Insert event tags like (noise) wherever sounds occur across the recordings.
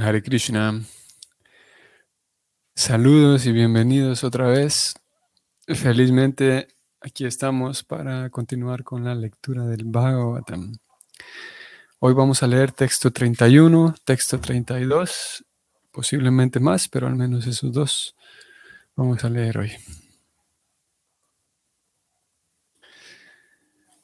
Hare Krishna. Saludos y bienvenidos otra vez. Felizmente aquí estamos para continuar con la lectura del Bhagavatam. Hoy vamos a leer texto 31, texto 32, posiblemente más, pero al menos esos dos vamos a leer hoy.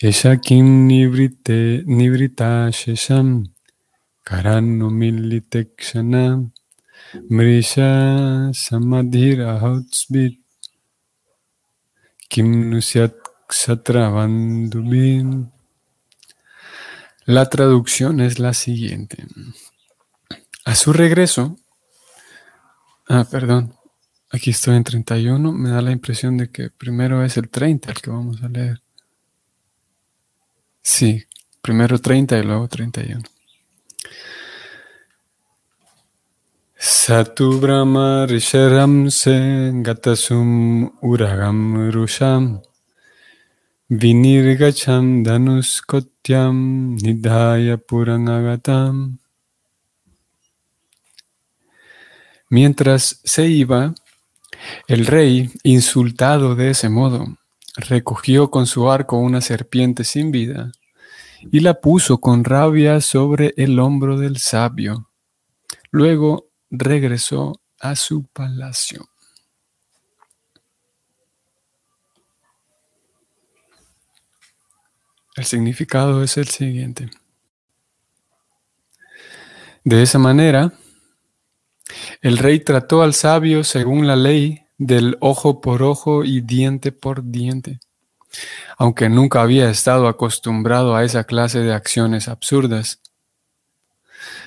Eshakim nibrite nibrita shesham karano militekshana mrisha samadhira hotsbit kim nusyat ksatravandubin. La traducción es la siguiente. A su regreso, ah, perdón, aquí estoy en 31, me da la impresión de que primero es el 30 el que vamos a leer. Sí, primero 30 y luego 31. Satu Brahma Risharam Se Gatasum Uragam Rusham Vinirgacham Danuskotyam Nidhaya Purangagatam. Mientras se iba, el rey, insultado de ese modo, recogió con su arco una serpiente sin vida y la puso con rabia sobre el hombro del sabio. Luego regresó a su palacio. El significado es el siguiente. De esa manera, el rey trató al sabio según la ley del ojo por ojo y diente por diente aunque nunca había estado acostumbrado a esa clase de acciones absurdas.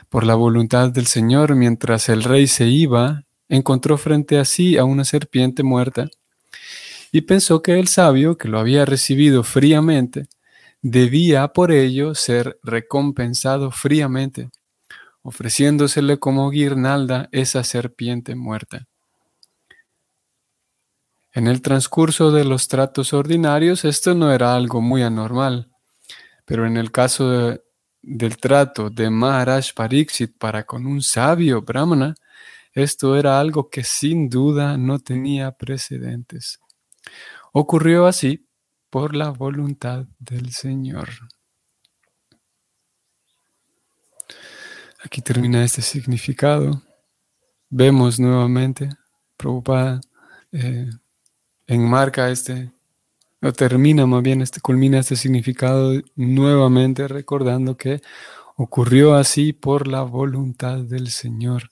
Por la voluntad del Señor, mientras el rey se iba, encontró frente a sí a una serpiente muerta y pensó que el sabio, que lo había recibido fríamente, debía por ello ser recompensado fríamente, ofreciéndosele como guirnalda esa serpiente muerta. En el transcurso de los tratos ordinarios esto no era algo muy anormal, pero en el caso del trato de Maharaj Pariksit para con un sabio brahmana, esto era algo que sin duda no tenía precedentes. Ocurrió así por la voluntad del Señor. Aquí termina este significado. Vemos nuevamente, preocupada, eh, enmarca este, o termina más bien, este, culmina este significado nuevamente recordando que ocurrió así por la voluntad del Señor,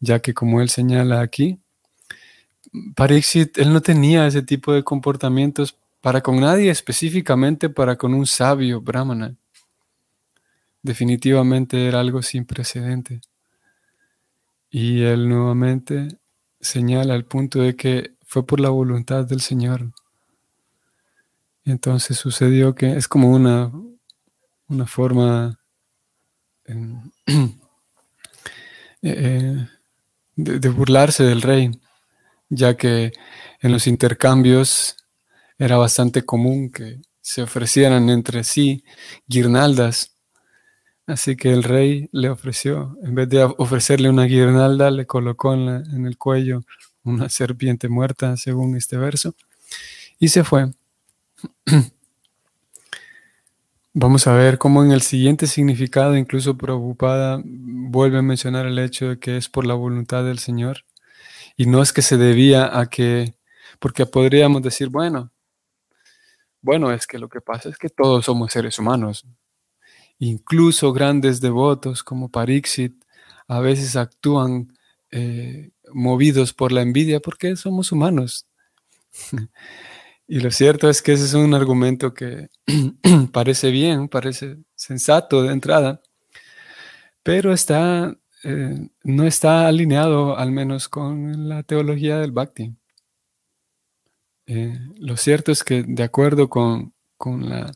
ya que como él señala aquí, Pariksit, él no tenía ese tipo de comportamientos para con nadie, específicamente para con un sabio brahmana. Definitivamente era algo sin precedente. Y él nuevamente señala el punto de que fue por la voluntad del Señor. entonces sucedió que es como una, una forma em, (clears throat) eh, de, burlarse del rey, ya que en los intercambios era bastante común que se ofrecieran entre sí guirnaldas. Así que el rey le ofreció, en vez de ofrecerle una guirnalda, le colocó en el cuello una serpiente muerta, según este verso, y se fue. (clears throat) Vamos a ver cómo en el siguiente significado, incluso preocupada, vuelve a mencionar el hecho de que es por la voluntad del Señor. Y no es que se debía a que, porque podríamos decir, bueno, bueno, es que lo que pasa es que todos somos seres humanos. Incluso grandes devotos como Pariksit a veces actúan eh, movidos por la envidia porque somos humanos. (laughs) y lo cierto es que ese es un argumento que (clears throat) parece bien, parece sensato de entrada, pero está eh, no está alineado al menos con la teología del Bhakti. Eh, lo cierto es que de acuerdo con, la,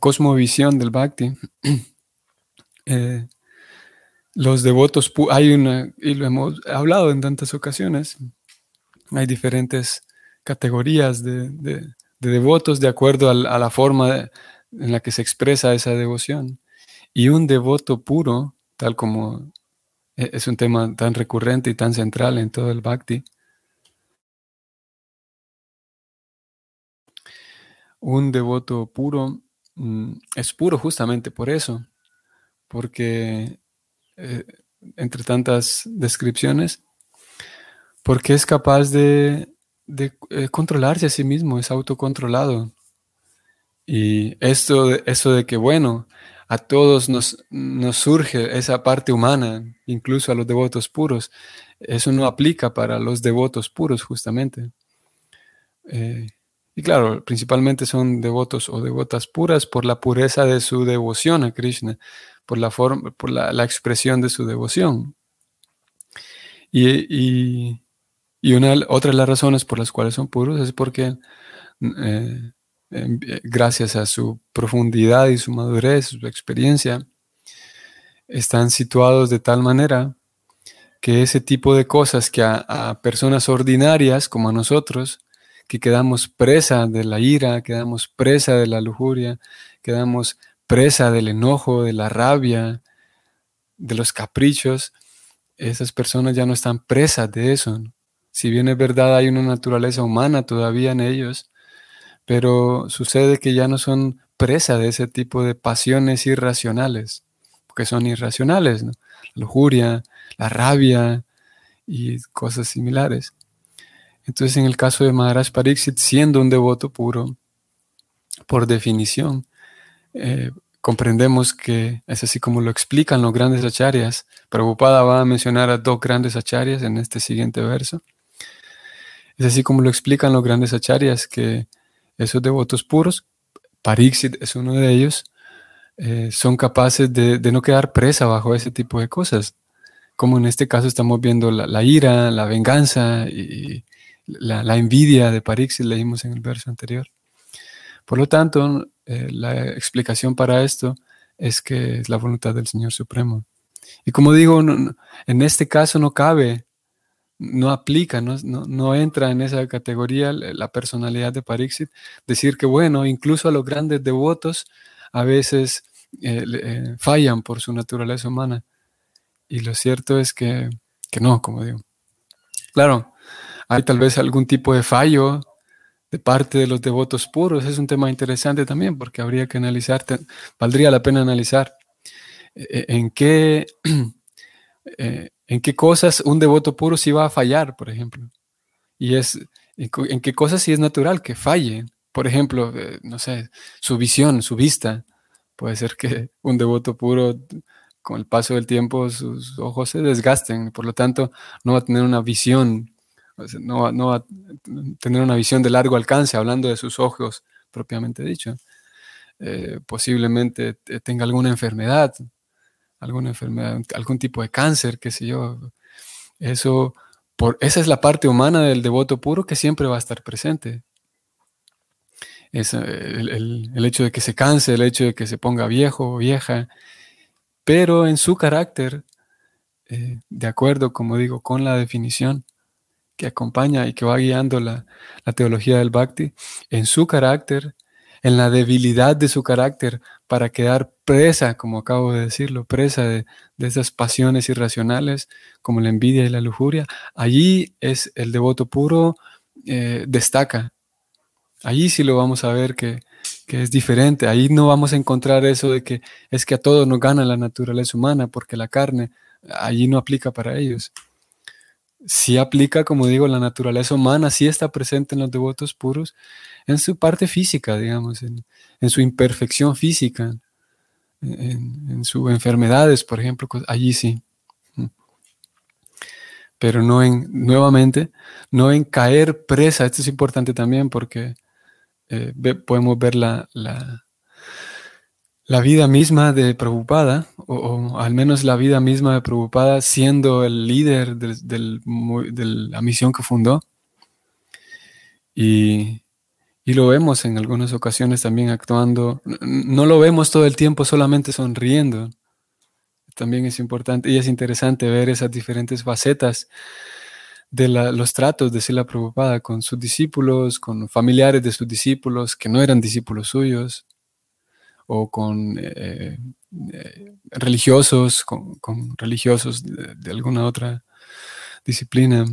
cosmovisión del Bhakti, (clears throat) eh, los devotos, hay una, y lo hemos hablado en tantas ocasiones, hay diferentes categorías de, devotos de acuerdo a, la forma en la que se expresa esa devoción. Y un devoto puro, tal como e, es un tema tan recurrente y tan central en todo el bhakti, un devoto puro mm, es puro justamente por eso, porque eh, entre tantas descripciones, porque es capaz de, eh, controlarse a sí mismo, es autocontrolado. Y esto, eso de que, bueno, a todos nos, surge esa parte humana, incluso a los devotos puros, eso no aplica para los devotos puros justamente. Eh, y claro, principalmente son devotos o devotas puras por la pureza de su devoción a Krishna, por la, forma, por la, expresión de su devoción. Y, una, otra de las razones por las cuales son puros es porque eh, eh, gracias a su profundidad y su madurez, su experiencia, están situados de tal manera que ese tipo de cosas que a personas ordinarias como a nosotros, que quedamos presa de la ira, quedamos presa de la lujuria, quedamos presa del enojo, de la rabia, de los caprichos, esas personas ya no están presas de eso. Si bien es verdad, hay una naturaleza humana todavía en ellos, pero sucede que ya no son presa de ese tipo de pasiones irracionales, porque son irracionales, la lujuria, la rabia y cosas similares. Entonces, en el caso de Maharaj Pariksit, siendo un devoto puro, por definición, eh, comprendemos que es así como lo explican los grandes acharyas. Prabhupada va a mencionar a dos grandes acharyas en este siguiente verso. Es así como lo explican los grandes acharyas que esos devotos puros, Pariksit es uno de ellos, eh, son capaces de, no quedar presa bajo ese tipo de cosas. Como en este caso estamos viendo la, ira, la venganza y, la, envidia de Parixit leímos en el verso anterior. Por lo tanto, eh, la explicación para esto es que es la voluntad del Señor Supremo. Y como digo, en este caso no cabe, no aplica, no, entra en esa categoría la personalidad de Parixit, decir que, bueno, incluso a los grandes devotos a veces eh, eh, fallan por su naturaleza humana. Y lo cierto es que, que no, como digo. Claro, hay tal vez algún tipo de fallo de parte de los devotos puros. Es un tema interesante también porque habría que analizar, valdría la pena analizar eh, eh, en qué, (clears throat) eh, en qué cosas un devoto puro sí va a fallar, por ejemplo. Y es en qué cosas sí es natural que falle. Por ejemplo, no sé, su visión, su vista. Puede ser que (laughs) un devoto puro con el paso del tiempo sus ojos se desgasten, por lo tanto no va a tener una visión no, no va a tener una visión de largo alcance, hablando de sus ojos propiamente dicho. Eh, posiblemente tenga alguna enfermedad, alguna enfermedad, algún tipo de cáncer, qué sé yo. Eso, por, esa es la parte humana del devoto puro que siempre va a estar presente. Es el, hecho de que se canse, el hecho de que se ponga viejo o vieja, pero en su carácter, eh, de acuerdo, como digo, con la definición, que acompaña y que va guiando la, teología del Bhakti, en su carácter, en la debilidad de su carácter, para quedar presa, como acabo de decirlo, presa de, esas pasiones irracionales, como la envidia y la lujuria, allí es el devoto puro, eh, destaca. Allí sí lo vamos a ver que, que es diferente. Ahí no vamos a encontrar eso de que es que a todos nos gana la naturaleza humana, porque la carne allí no aplica para ellos sí aplica, como digo, la naturaleza humana, sí está presente en los devotos puros, en su parte física, digamos, en, su imperfección física, en, sus enfermedades, por ejemplo, allí sí. Pero no en, nuevamente, no en caer presa, esto es importante también porque eh, podemos ver la, la, la vida misma de Prabhupada, o, al menos la vida misma de Prabhupada, siendo el líder de, la misión que fundó. Y, y, lo vemos en algunas ocasiones también actuando. No lo vemos todo el tiempo solamente sonriendo. También es importante y es interesante ver esas diferentes facetas de los tratos de Sila Prabhupada con sus discípulos, con familiares de sus discípulos que no eran discípulos suyos, o con eh, eh, religiosos, con, religiosos de, alguna otra disciplina,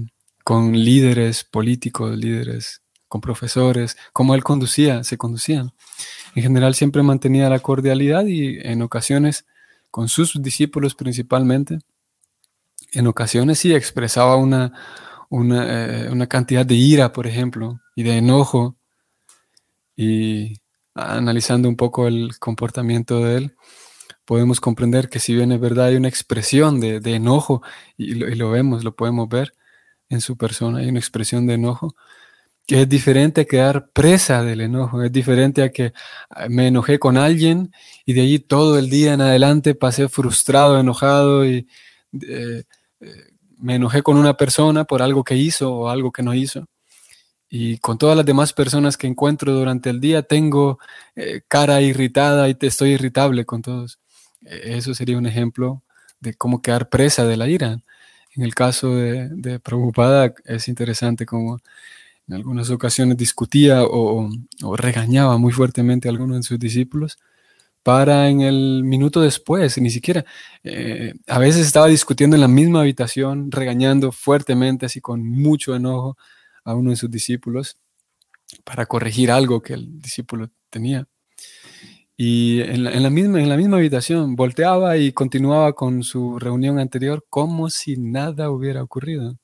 con líderes políticos, líderes, con profesores, como él conducía, se conducían. En general siempre mantenía la cordialidad y en ocasiones con sus discípulos principalmente, en ocasiones sí expresaba una, eh, una, cantidad de ira, por ejemplo, y de enojo, y analizando un poco el comportamiento de él, podemos comprender que si bien es verdad hay una expresión de, enojo, y lo, vemos, lo podemos ver en su persona, hay una expresión de enojo, que es diferente a quedar presa del enojo, es diferente a que ah, me enojé con alguien y de allí todo el día en adelante pasé frustrado, enojado y eh, eh, me enojé con una persona por algo que hizo o algo que no hizo. Y con todas las demás personas que encuentro durante el día tengo eh, cara irritada y te estoy irritable con todos. E, eso sería un ejemplo de cómo quedar presa de la ira. En el caso de, de Prabhupada es interesante como en algunas ocasiones discutía o, o, regañaba muy fuertemente a algunos de sus discípulos para en el minuto después, ni siquiera, eh, a veces estaba discutiendo en la misma habitación, regañando fuertemente, así con mucho enojo a uno de sus discípulos para corregir algo que el discípulo tenía. Y en la, misma, en la misma habitación volteaba y continuaba con su reunión anterior como si nada hubiera ocurrido,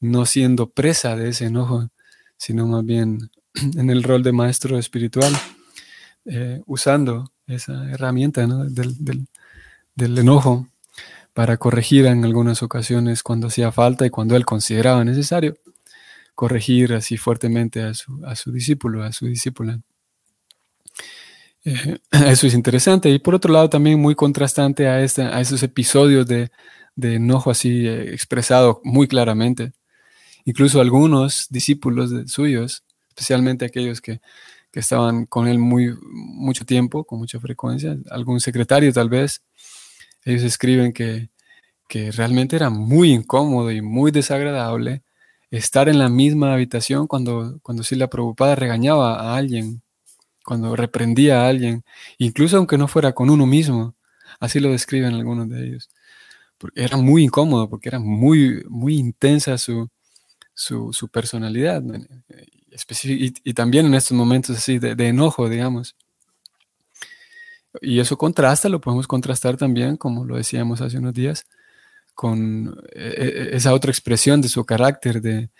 no siendo presa de ese enojo, sino más bien (clears throat) en el rol de maestro espiritual. Eh, usando esa herramienta del, enojo para corregir en algunas ocasiones cuando hacía falta y cuando él consideraba necesario corregir así fuertemente a su, a su discípulo, a su discípula. Eh, (clears throat) eso es interesante y por otro lado también muy contrastante a, esta, a esos episodios de, de enojo así eh, expresado muy claramente. Incluso algunos discípulos suyos, especialmente aquellos que que estaban con él muy, mucho tiempo, con mucha frecuencia, algún secretario tal vez, ellos escriben que, que realmente era muy incómodo y muy desagradable estar en la misma habitación cuando, cuando la Prabhupada regañaba a alguien, cuando reprendía a alguien, incluso aunque no fuera con uno mismo, así lo describen algunos de ellos. Porque era muy incómodo, porque era muy, muy intensa su, su, personalidad y, también en estos momentos así de, enojo, digamos. Y eso contrasta, lo podemos contrastar también, como lo decíamos hace unos días, con eh, eh, esa otra expresión de su carácter, de,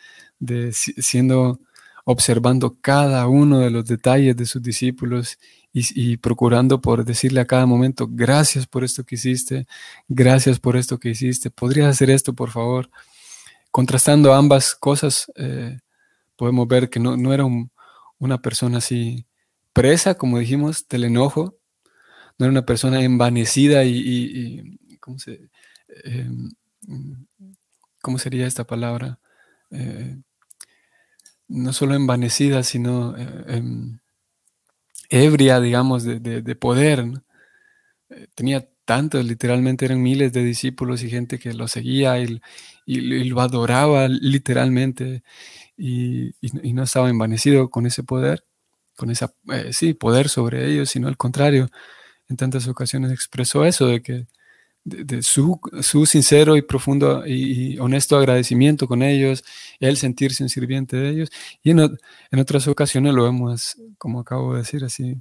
siendo, observando cada uno de los detalles de sus discípulos y, procurando por decirle a cada momento, gracias por esto que hiciste, gracias por esto que hiciste, podrías hacer esto, por favor. Contrastando ambas cosas, eh, podemos ver que no, era una persona así presa, como dijimos, del enojo, no era una persona envanecida y, ¿cómo, em, ¿cómo, sería esta palabra? Eh, no solo envanecida, sino eh, em, ebria, digamos, de, poder. Eh, tenía tantos, literalmente eran miles de discípulos y gente que lo seguía y, lo adoraba literalmente y, no estaba envanecido con ese poder, con ese sí, poder sobre ellos, sino al contrario, en tantas ocasiones expresó eso, de que de, su, sincero y profundo y, honesto agradecimiento con ellos, él sentirse un sirviente de ellos, y en, otras ocasiones lo vemos, como acabo de decir, así,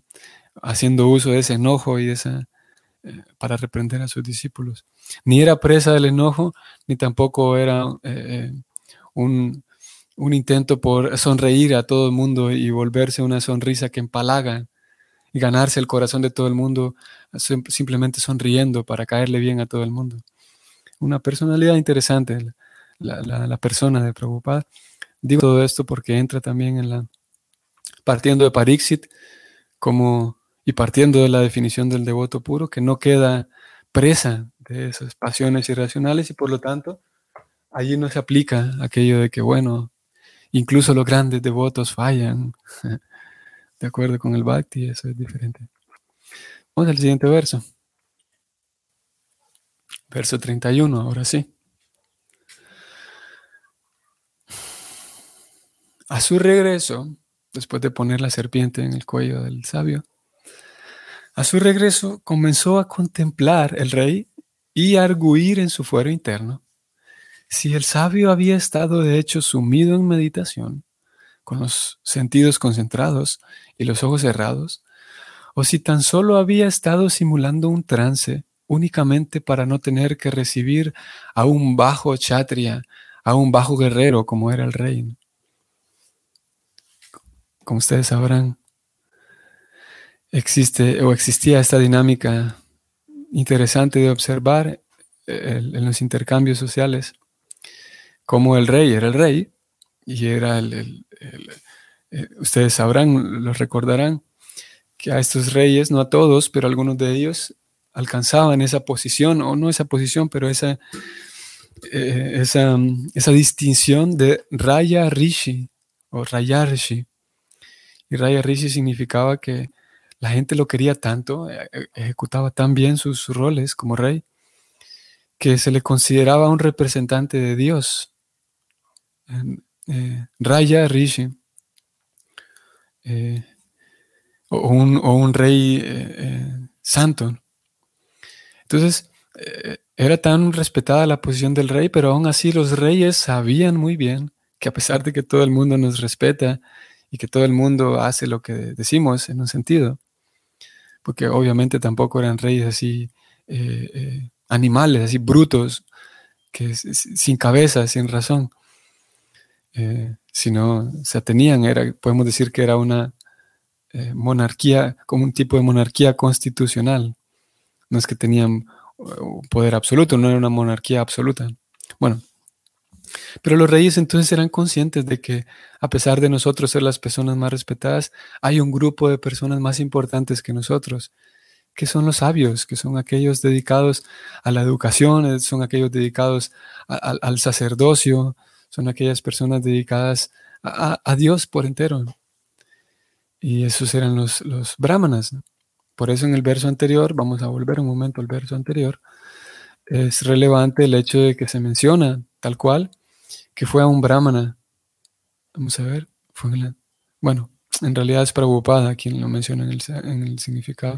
haciendo uso de ese enojo y esa, eh, para reprender a sus discípulos. Ni era presa del enojo, ni tampoco era eh, un, un intento por sonreír a todo el mundo y volverse una sonrisa que empalaga ganarse el corazón de todo el mundo simplemente sonriendo para caerle bien a todo el mundo. Una personalidad interesante, la, persona de Prabhupada. Digo todo esto porque entra también en la, partiendo de Parixit, como, y partiendo de la definición del devoto puro, que no queda presa de esas pasiones irracionales y por lo tanto allí no se aplica aquello de que, bueno, incluso los grandes devotos fallan. (laughs) De acuerdo con el Bhakti, eso es diferente. Vamos al siguiente verso. Verso 31, ahora sí. A su regreso, después de poner la serpiente en el cuello del sabio, a su regreso comenzó a contemplar el rey y a arguir en su fuero interno si el sabio había estado de hecho sumido en meditación, con los sentidos concentrados y los ojos cerrados, o si tan solo había estado simulando un trance únicamente para no tener que recibir a un bajo chatria, a un bajo guerrero como era el rey. Como ustedes sabrán, existe o existía esta dinámica interesante de observar en los intercambios sociales, como el rey era el rey y era el, eh, ustedes sabrán, los recordarán, que a estos reyes, no a todos, pero algunos de ellos alcanzaban esa posición, o no esa posición, pero esa, eh, esa, esa, distinción de Raya Rishi o Raya Rishi. Y Raya Rishi significaba que la gente lo quería tanto, eh, eh, ejecutaba tan bien sus roles como rey, que se le consideraba un representante de Dios. Eh, Raya Rishi, o, un, rey santo. Entonces, era tan respetada la posición del rey, pero aún así los reyes sabían muy bien que a pesar de que todo el mundo nos respeta y que todo el mundo hace lo que decimos en un sentido, porque obviamente tampoco eran reyes así eh, eh, animales, así brutos, que sin cabeza, sin razón, eh, sino se tenían, era, podemos decir que era una monarquía, como un tipo de monarquía constitucional. No es que tenían poder absoluto, no era una monarquía absoluta. Bueno, pero los reyes entonces eran conscientes de que a pesar de nosotros ser las personas más respetadas, hay un grupo de personas más importantes que nosotros, que son los sabios, que son aquellos dedicados a la educación, eh, son aquellos dedicados al sacerdocio, son aquellas personas dedicadas a, Dios por entero. Y esos eran los, los brahmanas. Por eso en el verso anterior, vamos a volver un momento al verso anterior, es relevante el hecho de que se menciona tal cual que fue a un brahmana. Vamos a ver. bueno, en realidad es Prabhupada quien lo menciona en el, significado.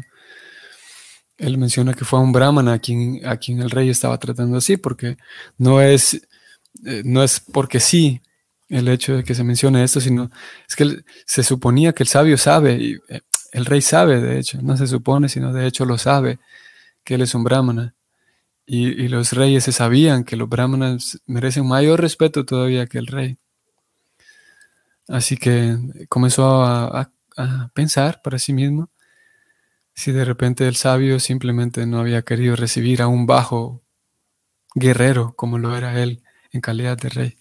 Él menciona que fue a un brahmana a quien, a quien el rey estaba tratando así, porque no es, eh, no es porque sí el hecho de que se mencione esto, sino es que se suponía que el sabio sabe, y eh, el rey sabe, de hecho, no se supone, sino de hecho lo sabe, que él es un brahmana. Y, los reyes se sabían que los brahmanas merecen mayor respeto todavía que el rey. Así que comenzó a, pensar para sí mismo si de repente el sabio simplemente no había querido recibir a un bajo guerrero como lo era él en calidad de rey.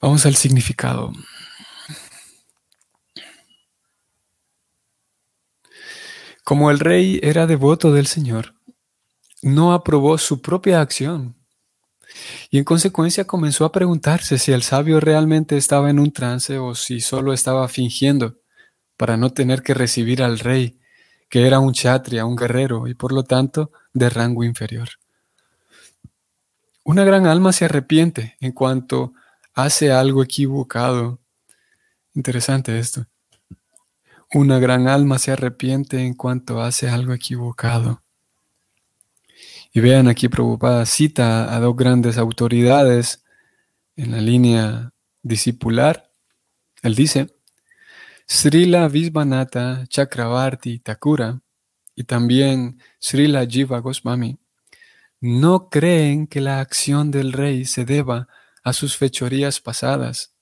Vamos al significado. Como el rey era devoto del Señor, no aprobó su propia acción y en consecuencia comenzó a preguntarse si el sabio realmente estaba en un trance o si solo estaba fingiendo para no tener que recibir al rey, que era un chatria, un guerrero y por lo tanto de rango inferior. Una gran alma se arrepiente en cuanto hace algo equivocado. Interesante esto. Una gran alma se arrepiente en cuanto hace algo equivocado. Y vean aquí preocupada cita a dos grandes autoridades en la línea discipular. Él dice, Srila Visvanatha Chakravarti Thakura y también Srila Jiva Goswami no creen que la acción del rey se deba a sus fechorías pasadas.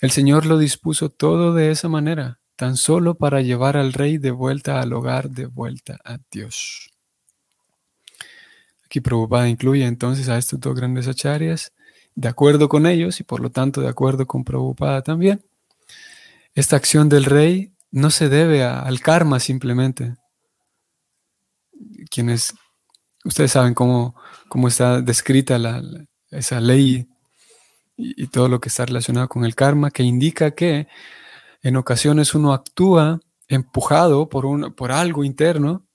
El Señor lo dispuso todo de esa manera, tan solo para llevar al rey de vuelta al hogar, de vuelta a Dios. Aquí Prabhupada incluye entonces a estos dos grandes acharyas, de acuerdo con ellos y por lo tanto de acuerdo con Prabhupada también. Esta acción del rey no se debe al karma simplemente. Quienes, ustedes saben cómo, cómo está descrita esa ley y, todo lo que está relacionado con el karma, que indica que en ocasiones uno actúa empujado por, un, por algo interno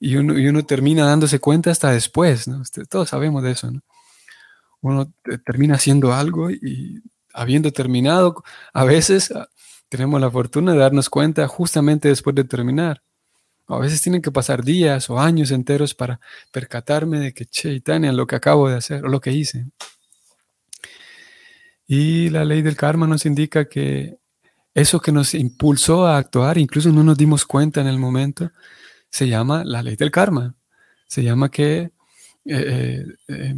y uno, y uno, termina dándose cuenta hasta después, ¿no? Este, todos sabemos de eso, ¿no? Uno termina haciendo algo y habiendo terminado, a veces ah, tenemos la fortuna de darnos cuenta justamente después de terminar. A veces tienen que pasar días o años enteros para percatarme de que, che, Tania, lo que acabo de hacer o lo que hice. Y la ley del karma nos indica que eso que nos impulsó a actuar, incluso no nos dimos cuenta en el momento, se llama la ley del karma. Se llama que eh, eh,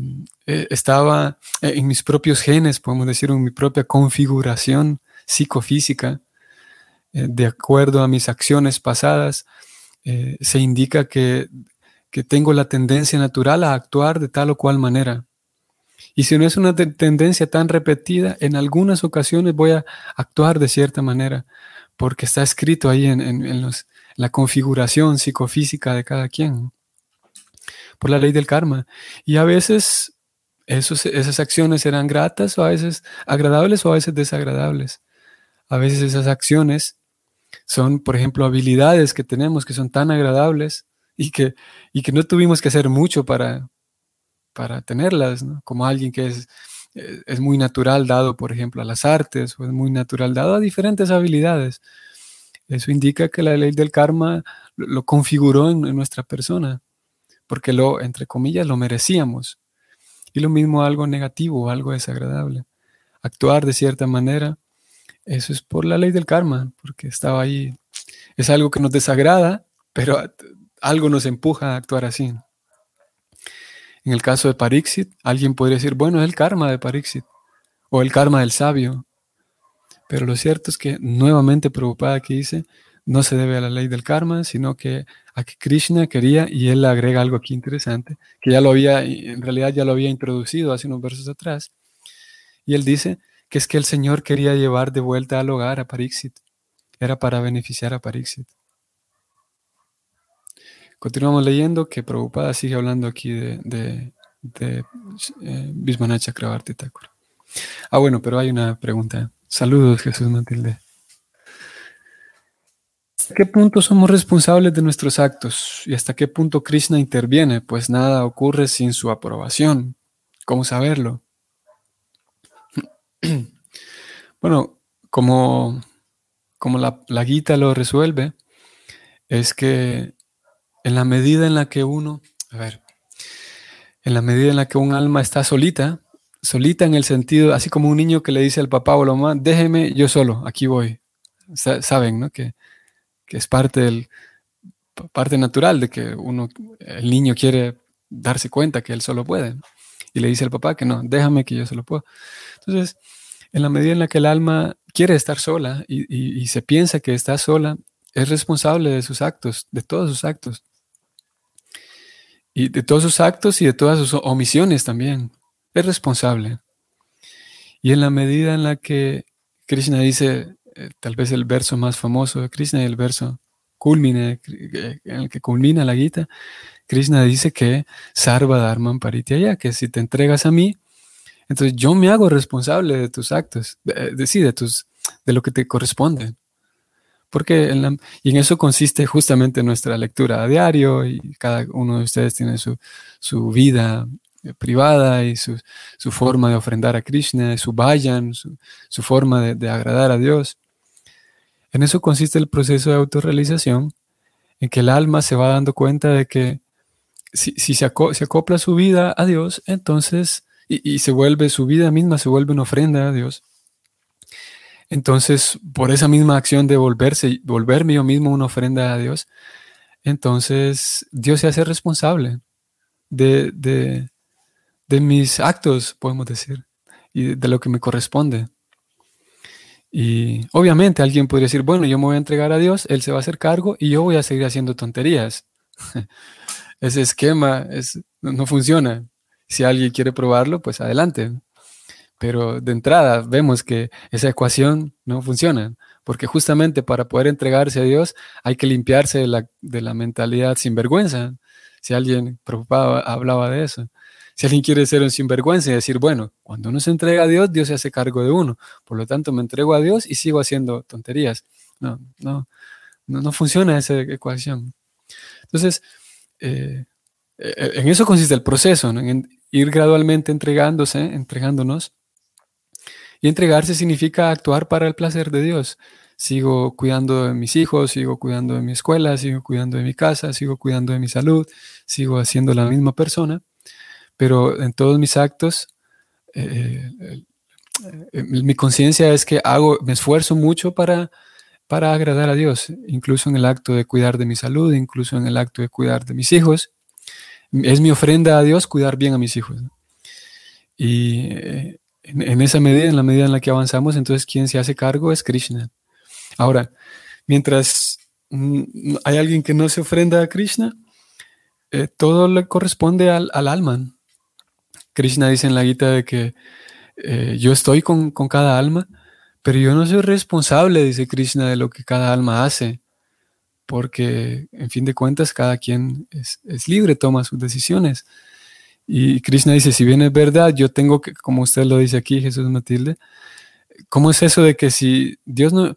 eh, estaba en mis propios genes, podemos decir, en mi propia configuración psicofísica, de acuerdo a mis acciones pasadas, se indica que, que, tengo la tendencia natural a actuar de tal o cual manera. Y si no es una tendencia tan repetida, en algunas ocasiones voy a actuar de cierta manera, porque está escrito ahí en, en los, la configuración psicofísica de cada quien, por la ley del karma. Y a veces esos, esas acciones serán gratas o a veces agradables o a veces desagradables. A veces esas acciones son, por ejemplo, habilidades que tenemos que son tan agradables y que, y que no tuvimos que hacer mucho para, para tenerlas, como alguien que es, es muy natural dado, por ejemplo, a las artes o es muy natural dado a diferentes habilidades. Eso indica que la ley del karma lo, configuró en, nuestra persona, porque lo, entre comillas, lo merecíamos. Y lo mismo algo negativo, algo desagradable. Actuar de cierta manera, eso es por la ley del karma, porque estaba ahí. Es algo que nos desagrada, pero algo nos empuja a actuar así. En el caso de Parixit, alguien podría decir, bueno, es el karma de Parixit, o el karma del sabio, pero lo cierto es que nuevamente preocupada que dice, no se debe a la ley del karma, sino que a que Krishna quería, y él agrega algo aquí interesante, que ya lo había, en realidad ya lo había introducido hace unos versos atrás, y él dice que es que el Señor quería llevar de vuelta al hogar a Parixit, era para beneficiar a Parixit. Continuamos leyendo que Prabhupada sigue hablando aquí de, de, de eh. Ah, bueno, pero hay una pregunta. Saludos, Jesús Matilde. ¿Hasta qué punto somos responsables de nuestros actos? ¿Y hasta qué punto Krishna interviene? Pues nada ocurre sin su aprobación. ¿Cómo saberlo? Bueno, como, como la, la Gita lo resuelve, es que en la medida en la que uno, a ver, en la medida en la que un alma está solita, solita en el sentido, así como un niño que le dice al papá o la mamá, déjeme yo solo, aquí voy. saben, ¿no? Que, es parte del parte natural de que uno, el niño quiere darse cuenta que él solo puede. Y le dice al papá que no, déjame que yo solo puedo. Entonces, en la medida en la que el alma quiere estar sola y, se piensa que está sola, es responsable de sus actos, de todos sus actos. Y de todos sus actos y de todas sus omisiones también es responsable. Y en la medida en la que Krishna dice, eh, tal vez el verso más famoso de Krishna, el verso culmine, eh, en el que culmina la Gita, Krishna dice que Sarva Dharman Parityaya, que si te entregas a mí, entonces yo me hago responsable de tus actos, de, de tus, de lo que te corresponde. Porque en y en eso consiste justamente nuestra lectura a diario y cada uno de ustedes tiene su, su vida eh, privada y su, forma de ofrendar a Krishna, su vayan, su, forma de, agradar a Dios. En eso consiste el proceso de autorrealización, en que el alma se va dando cuenta de que si, se, acopla su vida a Dios, entonces, y, se vuelve, su vida misma se vuelve una ofrenda a Dios. Entonces, por esa misma acción de volverse, volverme yo mismo una ofrenda a Dios, entonces Dios se hace responsable de, de mis actos, podemos decir, y de lo que me corresponde. Y obviamente alguien podría decir, bueno, yo me voy a entregar a Dios, Él se va a hacer cargo y yo voy a seguir haciendo tonterías. (laughs) Ese esquema es, no funciona. Si alguien quiere probarlo, pues adelante. Pero de entrada vemos que esa ecuación no funciona, porque justamente para poder entregarse a Dios hay que limpiarse de la, de la mentalidad sinvergüenza. Si alguien preocupado hablaba de eso. Si alguien quiere ser un sinvergüenza y decir, bueno, cuando uno se entrega a Dios, Dios se hace cargo de uno. Por lo tanto, me entrego a Dios y sigo haciendo tonterías. No, no, no, funciona esa ecuación. Entonces, eh, en eso consiste el proceso, en ir gradualmente entregándose, entregándonos. Y entregarse significa actuar para el placer de Dios. Sigo cuidando de mis hijos, sigo cuidando de mi escuela, sigo cuidando de mi casa, sigo cuidando de mi salud, sigo haciendo la misma persona, pero en todos mis actos, eh, mi conciencia es que hago, me esfuerzo mucho para para agradar a Dios, incluso en el acto de cuidar de mi salud, incluso en el acto de cuidar de mis hijos. Es mi ofrenda a Dios cuidar bien a mis hijos. Y eh, en, esa medida, en la medida en la que avanzamos, entonces quien se hace cargo es Krishna. Ahora, mientras mm, hay alguien que no se ofrenda a Krishna, eh, todo le corresponde al, alma. Krishna dice en la Gita de que eh, yo estoy con, con cada alma pero yo no soy responsable, dice Krishna, de lo que cada alma hace, porque en fin de cuentas cada quien es, libre, toma sus decisiones. Y Krishna dice, si bien es verdad, yo tengo que, como usted lo dice aquí, Jesús Matilde, ¿cómo es eso de que si Dios no,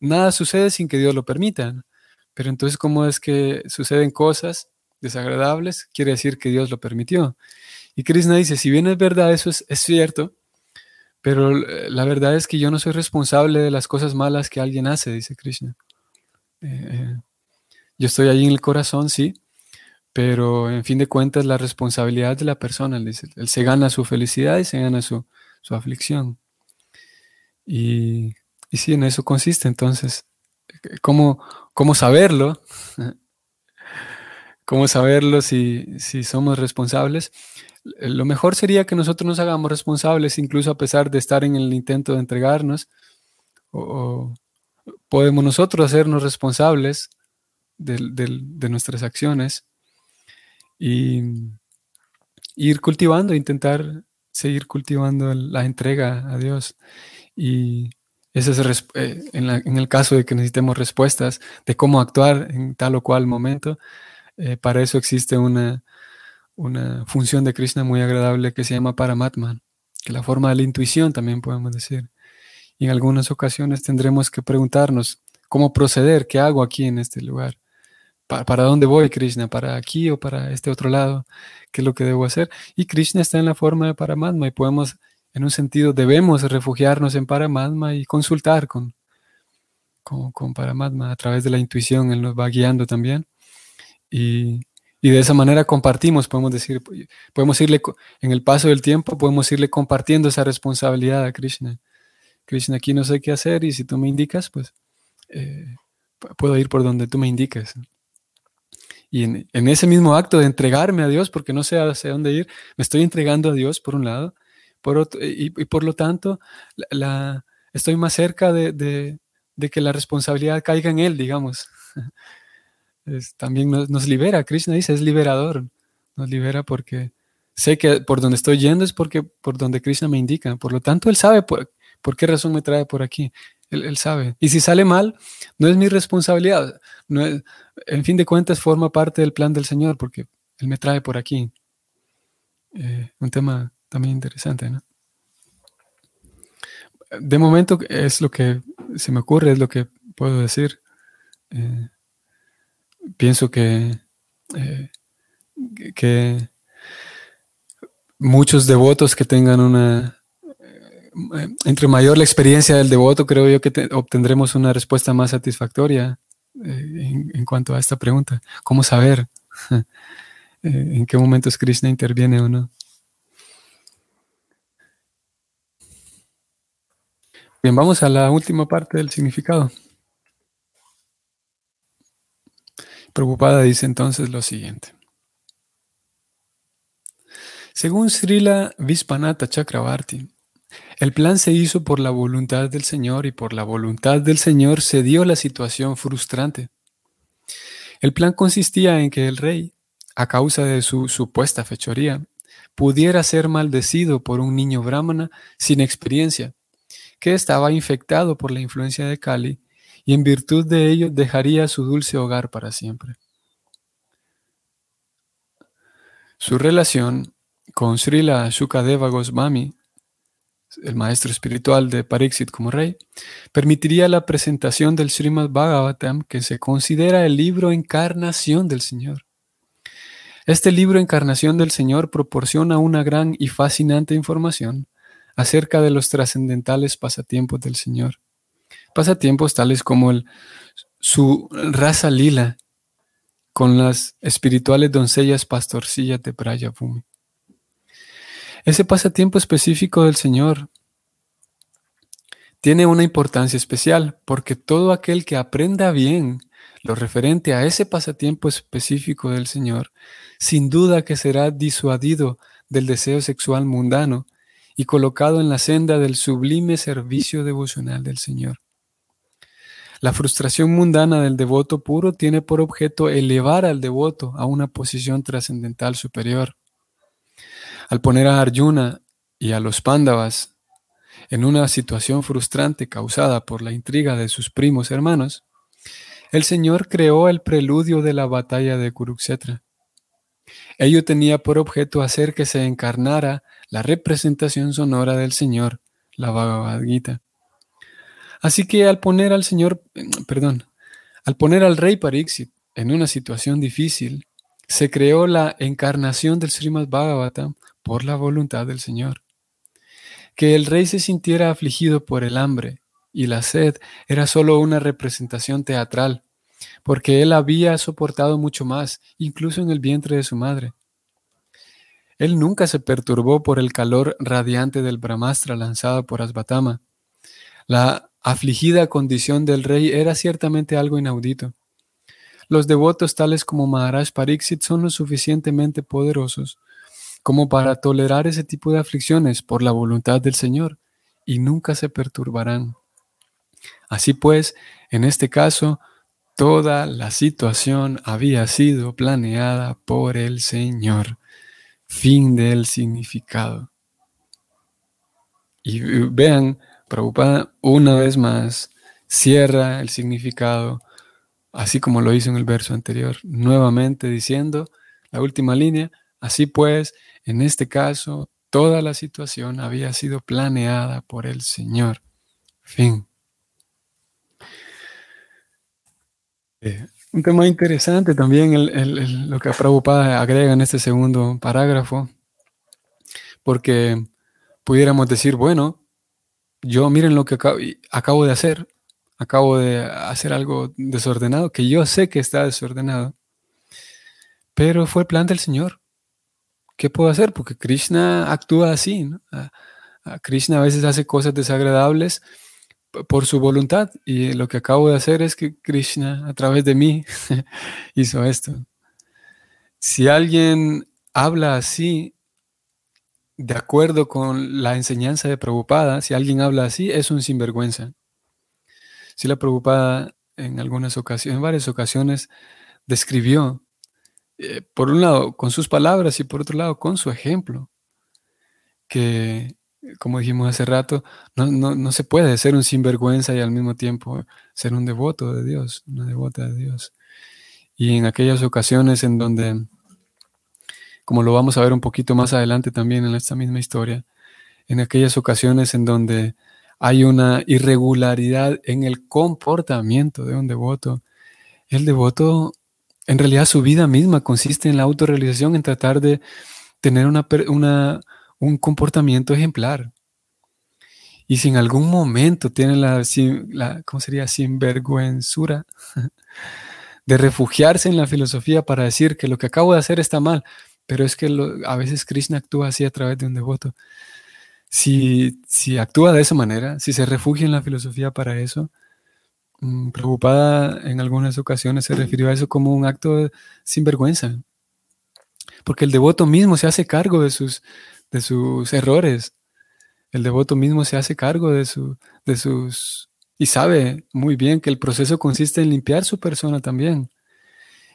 nada sucede sin que Dios lo permita? Pero entonces, ¿cómo es que suceden cosas desagradables? Quiere decir que Dios lo permitió. Y Krishna dice, si bien es verdad, eso es, cierto, pero eh, la verdad es que yo no soy responsable de las cosas malas que alguien hace, dice Krishna. Eh, eh, yo estoy ahí en el corazón, sí, pero en fin de cuentas la responsabilidad de la persona, él, él se gana su felicidad y se gana su, aflicción. Y, y, sí, en eso consiste. Entonces, ¿cómo, cómo saberlo? (laughs) ¿Cómo saberlo si, si somos responsables? Eh, lo mejor sería que nosotros nos hagamos responsables, incluso a pesar de estar en el intento de entregarnos, o, podemos nosotros hacernos responsables de, nuestras acciones y ir cultivando, intentar seguir cultivando la entrega a Dios. Y ese es eh, en, el caso de que necesitemos respuestas de cómo actuar en tal o cual momento, eh, para eso existe una, una función de Krishna muy agradable que se llama Paramatma, que la forma de la intuición también podemos decir. Y en algunas ocasiones tendremos que preguntarnos cómo proceder, qué hago aquí en este lugar, para, dónde voy Krishna, para aquí o para este otro lado, qué es lo que debo hacer. Y Krishna está en la forma de Paramatma y podemos, en un sentido, debemos refugiarnos en Paramatma y consultar con, con, con Paramatma a través de la intuición, Él nos va guiando también. Y, y de esa manera compartimos, podemos decir, podemos irle, en el paso del tiempo, podemos irle compartiendo esa responsabilidad a Krishna. Krishna, aquí no sé qué hacer y si tú me indicas, pues eh, puedo ir por donde tú me indiques. Y en, ese mismo acto de entregarme a Dios, porque no sé hacia dónde ir, me estoy entregando a Dios por un lado, y, por lo tanto estoy más cerca de, de que la responsabilidad caiga en Él, digamos. (laughs) también nos, libera. Krishna dice, es liberador. Nos libera porque sé que por donde estoy yendo es porque por donde Krishna me indica. Por lo tanto, Él sabe por, qué razón me trae por aquí. Él, sabe. Y si sale mal, no es mi responsabilidad. No en fin de cuentas, forma parte del plan del Señor porque Él me trae por aquí. Eh, un tema también interesante, ¿no? De momento es lo que se me ocurre, es lo que puedo decir. Eh, pienso que, eh, que muchos devotos que tengan una, entre mayor la experiencia del devoto, creo yo que obtendremos una respuesta más satisfactoria eh, en, cuanto a esta pregunta. ¿Cómo saber (laughs) en qué momentos Krishna interviene o no? Bien, vamos a la última parte del significado. Preocupada dice entonces lo siguiente. Según Srila Vispanata Chakravarti, el plan se hizo por la voluntad del Señor y por la voluntad del Señor se dio la situación frustrante. El plan consistía en que el rey, a causa de su supuesta fechoría, pudiera ser maldecido por un niño brahmana sin experiencia, que estaba infectado por la influencia de Kali y en virtud de ello dejaría su dulce hogar para siempre. Su relación con Srila Shukadeva Goswami, el maestro espiritual de Pariksit como rey, permitiría la presentación del Srimad Bhagavatam, que se considera el libro encarnación del Señor. Este libro Encarnación del Señor proporciona una gran y fascinante información acerca de los trascendentales pasatiempos del Señor. Pasatiempos tales como el, su raza lila con las espirituales doncellas pastorcillas de Braya Bhumi. Ese pasatiempo específico del Señor tiene una importancia especial porque todo aquel que aprenda bien lo referente a ese pasatiempo específico del Señor, sin duda que será disuadido del deseo sexual mundano y colocado en la senda del sublime servicio devocional del Señor. La frustración mundana del devoto puro tiene por objeto elevar al devoto a una posición trascendental superior. Al poner a Arjuna y a los Pándavas en una situación frustrante causada por la intriga de sus primos hermanos, el Señor creó el preludio de la batalla de Kurukshetra. Ello tenía por objeto hacer que se encarnara la representación sonora del Señor, la Bhagavad Gita. Así que al poner al Señor, (clears throat) perdón, al poner al rey Pariksit en una situación difícil, se creó la encarnación del Srimad Bhagavatam por la voluntad del Señor. Que el rey se sintiera afligido por el hambre y la sed era solo una representación teatral, porque él había soportado mucho más, incluso en el vientre de su madre. Él nunca se perturbó por el calor radiante del Brahmastra lanzado por Asvatama. La afligida condición del rey era ciertamente algo inaudito. Los devotos tales como Maharaj Pariksit son lo suficientemente poderosos como para tolerar ese tipo de aflicciones por la voluntad del Señor y nunca se perturbarán. Así pues, en este caso, toda la situación había sido planeada por el Señor. Fin del significado. Y vean, Prabhupada una vez más cierra el significado, así como lo hizo en el verso anterior, nuevamente diciendo, la última línea, así pues, en este caso, toda la situación había sido planeada por el Señor. Fin. Eh, un tema interesante también lo que Prabhupada agrega en este segundo parágrafo, porque pudiéramos decir, bueno, yo miren lo que acabo, de hacer, acabo de hacer algo desordenado, que yo sé que está desordenado, pero fue el plan del Señor. ¿Qué puedo hacer? Porque Krishna actúa así. Krishna a veces hace cosas desagradables por su voluntad. Y lo que acabo de hacer es que Krishna, a través de mí, (laughs) hizo esto. Si alguien habla así, de acuerdo con la enseñanza de Prabhupada, si alguien habla así, es un sinvergüenza. Si la Prabhupada en algunas ocasiones, en varias ocasiones, describió, eh, por un lado, con sus palabras y por otro lado, con su ejemplo, que como dijimos hace rato, no, se puede ser un sinvergüenza y al mismo tiempo ser un devoto de Dios, una devota de Dios. Y en aquellas ocasiones en donde, como lo vamos a ver un poquito más adelante también en esta misma historia, en aquellas ocasiones en donde hay una irregularidad en el comportamiento de un devoto, el devoto, en realidad su vida misma consiste en la autorrealización, en tratar de tener una, un comportamiento ejemplar. Y si en algún momento tiene la, la ¿cómo sería? Sinvergüenzura (laughs) de refugiarse en la filosofía para decir que lo que acabo de hacer está mal, pero es que a veces Krishna actúa así a través de un devoto. Si, si actúa de esa manera, si se refugia en la filosofía para eso, preocupada en algunas ocasiones se refirió a eso como un acto de sinvergüenza, porque el devoto mismo se hace cargo de sus, de sus errores. El devoto mismo se hace cargo de, su, de sus... y sabe muy bien que el proceso consiste en limpiar su persona también.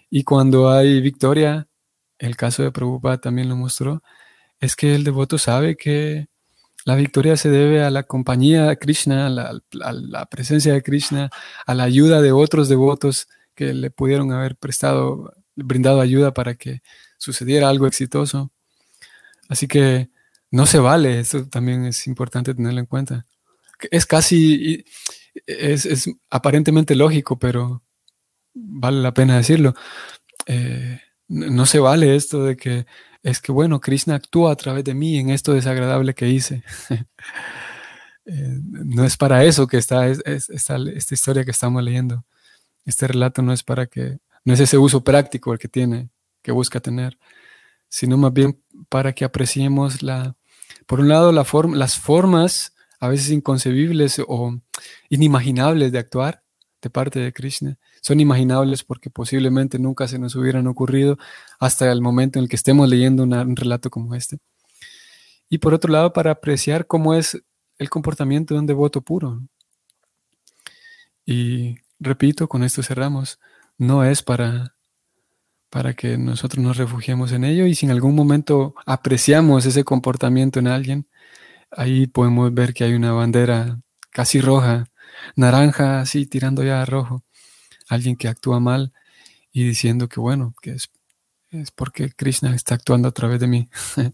Y cuando hay victoria, el caso de Prabhupada también lo mostró, es que el devoto sabe que La victoria se debe a la compañía de Krishna, a la, presencia de Krishna, a la ayuda de otros devotos que le pudieron haber prestado, brindado ayuda para que sucediera algo exitoso. Así que no se vale, eso también es importante tenerlo en cuenta. Es casi, es, aparentemente lógico, pero vale la pena decirlo. Eh, no se vale esto de que es que, bueno, Krishna actúa a través de mí en esto desagradable que hice. (laughs) Eh, no es para eso que está esta historia que estamos leyendo. Este relato no es para que, no es ese uso práctico el que tiene, que busca tener, sino más bien para que apreciemos la, por un lado, la las formas a veces inconcebibles o inimaginables de actuar de parte de Krishna. Son imaginables porque posiblemente nunca se nos hubieran ocurrido hasta el momento en el que estemos leyendo un relato como este. Y por otro lado, para apreciar cómo es el comportamiento de un devoto puro. Y repito, con esto cerramos, no es para, para que nosotros nos refugiemos en ello y si en algún momento apreciamos ese comportamiento en alguien, ahí podemos ver que hay una bandera casi roja, naranja, así tirando ya a rojo. Alguien que actúa mal y diciendo que bueno, que es, es porque Krishna está actuando a través de mí. (laughs)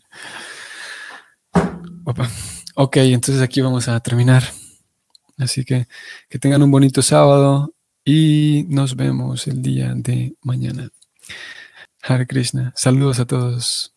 ok, entonces aquí vamos a terminar. Así que que tengan un bonito sábado y nos vemos el día de mañana. Hare Krishna. Saludos a todos.